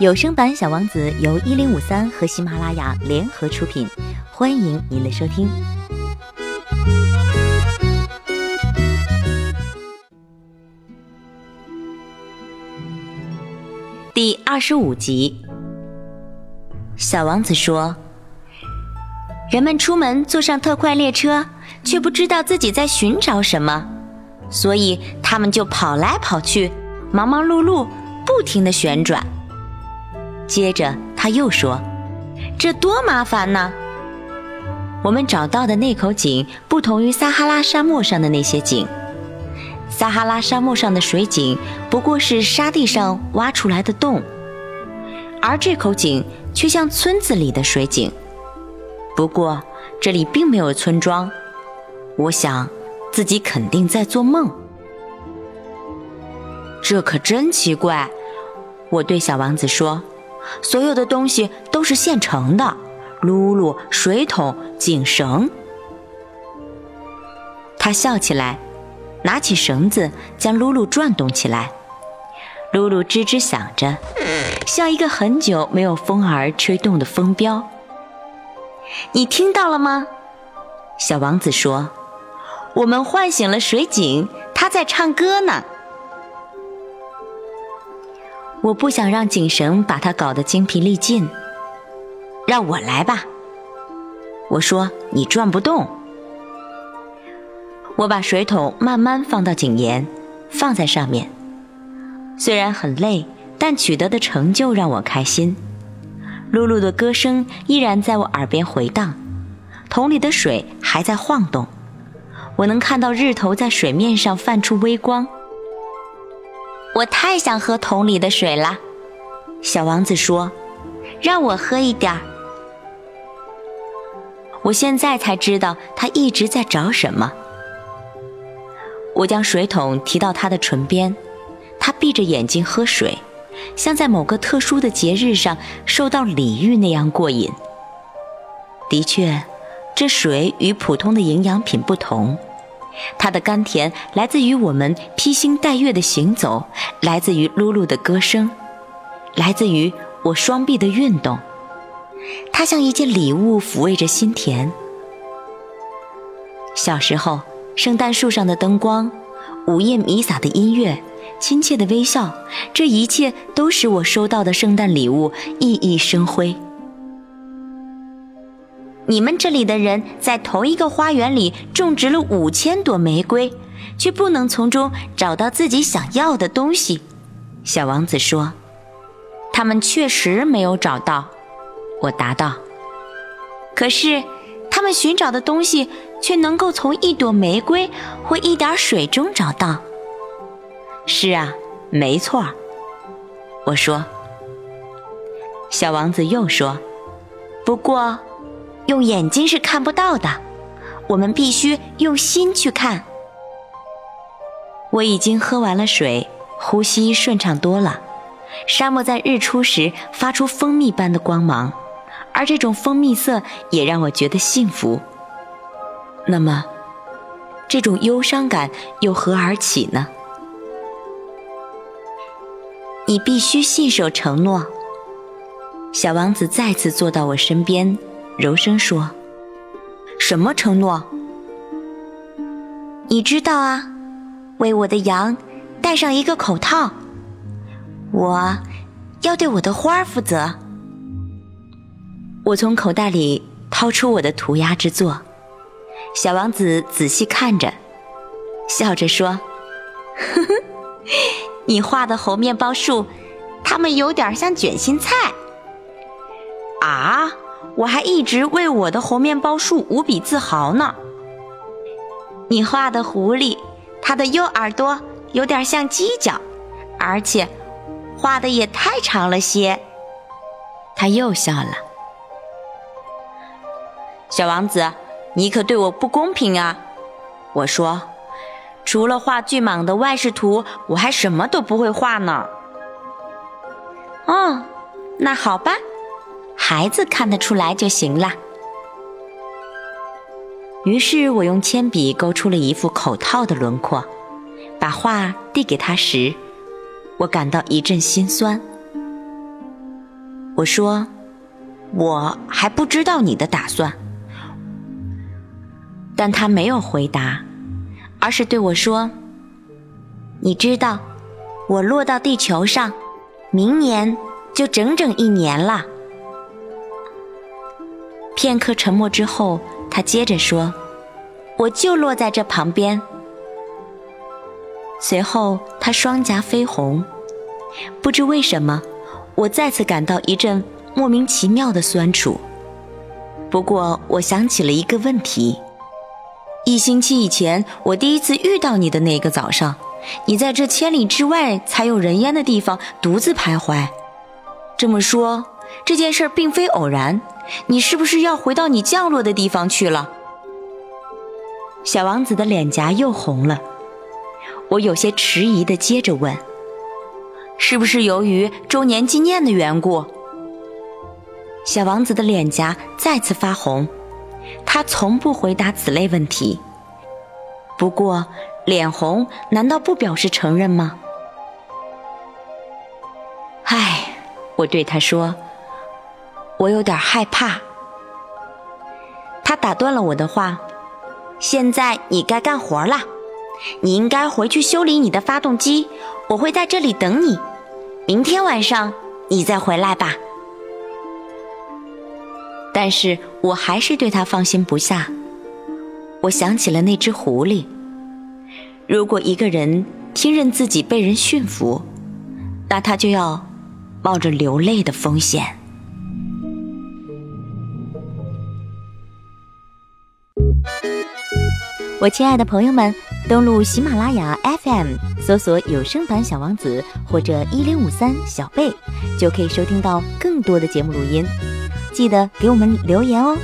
有声版《小王子》由一零五三和喜马拉雅联合出品，欢迎您的收听。第二十五集，小王子说：“人们出门坐上特快列车，却不知道自己在寻找什么，所以他们就跑来跑去，忙忙碌碌，不停的旋转。”接着他又说：“这多麻烦呢！我们找到的那口井不同于撒哈拉沙漠上的那些井。撒哈拉沙漠上的水井不过是沙地上挖出来的洞，而这口井却像村子里的水井。不过这里并没有村庄，我想自己肯定在做梦。这可真奇怪！”我对小王子说。所有的东西都是现成的，露露、水桶、井绳。他笑起来，拿起绳子将露露转动起来。露露吱吱响着，像一个很久没有风儿吹动的风标。你听到了吗？小王子说：“我们唤醒了水井，它在唱歌呢。”我不想让井绳把它搞得精疲力尽，让我来吧。我说你转不动。我把水桶慢慢放到井沿，放在上面。虽然很累，但取得的成就让我开心。露露的歌声依然在我耳边回荡，桶里的水还在晃动，我能看到日头在水面上泛出微光。我太想喝桶里的水了，小王子说：“让我喝一点儿。”我现在才知道他一直在找什么。我将水桶提到他的唇边，他闭着眼睛喝水，像在某个特殊的节日上受到礼遇那样过瘾。的确，这水与普通的营养品不同。它的甘甜来自于我们披星戴月的行走，来自于露露的歌声，来自于我双臂的运动。它像一件礼物，抚慰着心田。小时候，圣诞树上的灯光，午夜弥撒的音乐，亲切的微笑，这一切都使我收到的圣诞礼物熠熠生辉。你们这里的人在同一个花园里种植了五千朵玫瑰，却不能从中找到自己想要的东西。小王子说：“他们确实没有找到。”我答道：“可是，他们寻找的东西却能够从一朵玫瑰或一点水中找到。”是啊，没错。我说。小王子又说：“不过。”用眼睛是看不到的，我们必须用心去看。我已经喝完了水，呼吸顺畅多了。沙漠在日出时发出蜂蜜般的光芒，而这种蜂蜜色也让我觉得幸福。那么，这种忧伤感又何而起呢？你必须信守承诺。小王子再次坐到我身边。柔声说：“什么承诺？你知道啊，为我的羊戴上一个口套。我要对我的花儿负责。”我从口袋里掏出我的涂鸦之作，小王子仔细看着，笑着说：“呵呵，你画的猴面包树，它们有点像卷心菜。”啊！我还一直为我的猴面包树无比自豪呢。你画的狐狸，它的右耳朵有点像犄角，而且画的也太长了些。他又笑了。小王子，你可对我不公平啊！我说，除了画巨蟒的外视图，我还什么都不会画呢。哦，那好吧。孩子看得出来就行了。于是我用铅笔勾出了一副口套的轮廓，把画递给他时，我感到一阵心酸。我说：“我还不知道你的打算。”但他没有回答，而是对我说：“你知道，我落到地球上，明年就整整一年了。”片刻沉默之后，他接着说：“我就落在这旁边。”随后，他双颊绯红，不知为什么，我再次感到一阵莫名其妙的酸楚。不过，我想起了一个问题：一星期以前，我第一次遇到你的那个早上，你在这千里之外才有人烟的地方独自徘徊。这么说，这件事并非偶然，你是不是要回到你降落的地方去了？小王子的脸颊又红了。我有些迟疑的接着问：“是不是由于周年纪念的缘故？”小王子的脸颊再次发红，他从不回答此类问题。不过，脸红难道不表示承认吗？唉，我对他说：“我有点害怕。”他打断了我的话：“现在你该干活了。”你应该回去修理你的发动机，我会在这里等你。明天晚上你再回来吧。但是我还是对他放心不下。我想起了那只狐狸。如果一个人听任自己被人驯服，那他就要冒着流泪的风险。我亲爱的朋友们。登录喜马拉雅 FM，搜索有声版《小王子》或者一零五三小贝，就可以收听到更多的节目录音。记得给我们留言哦。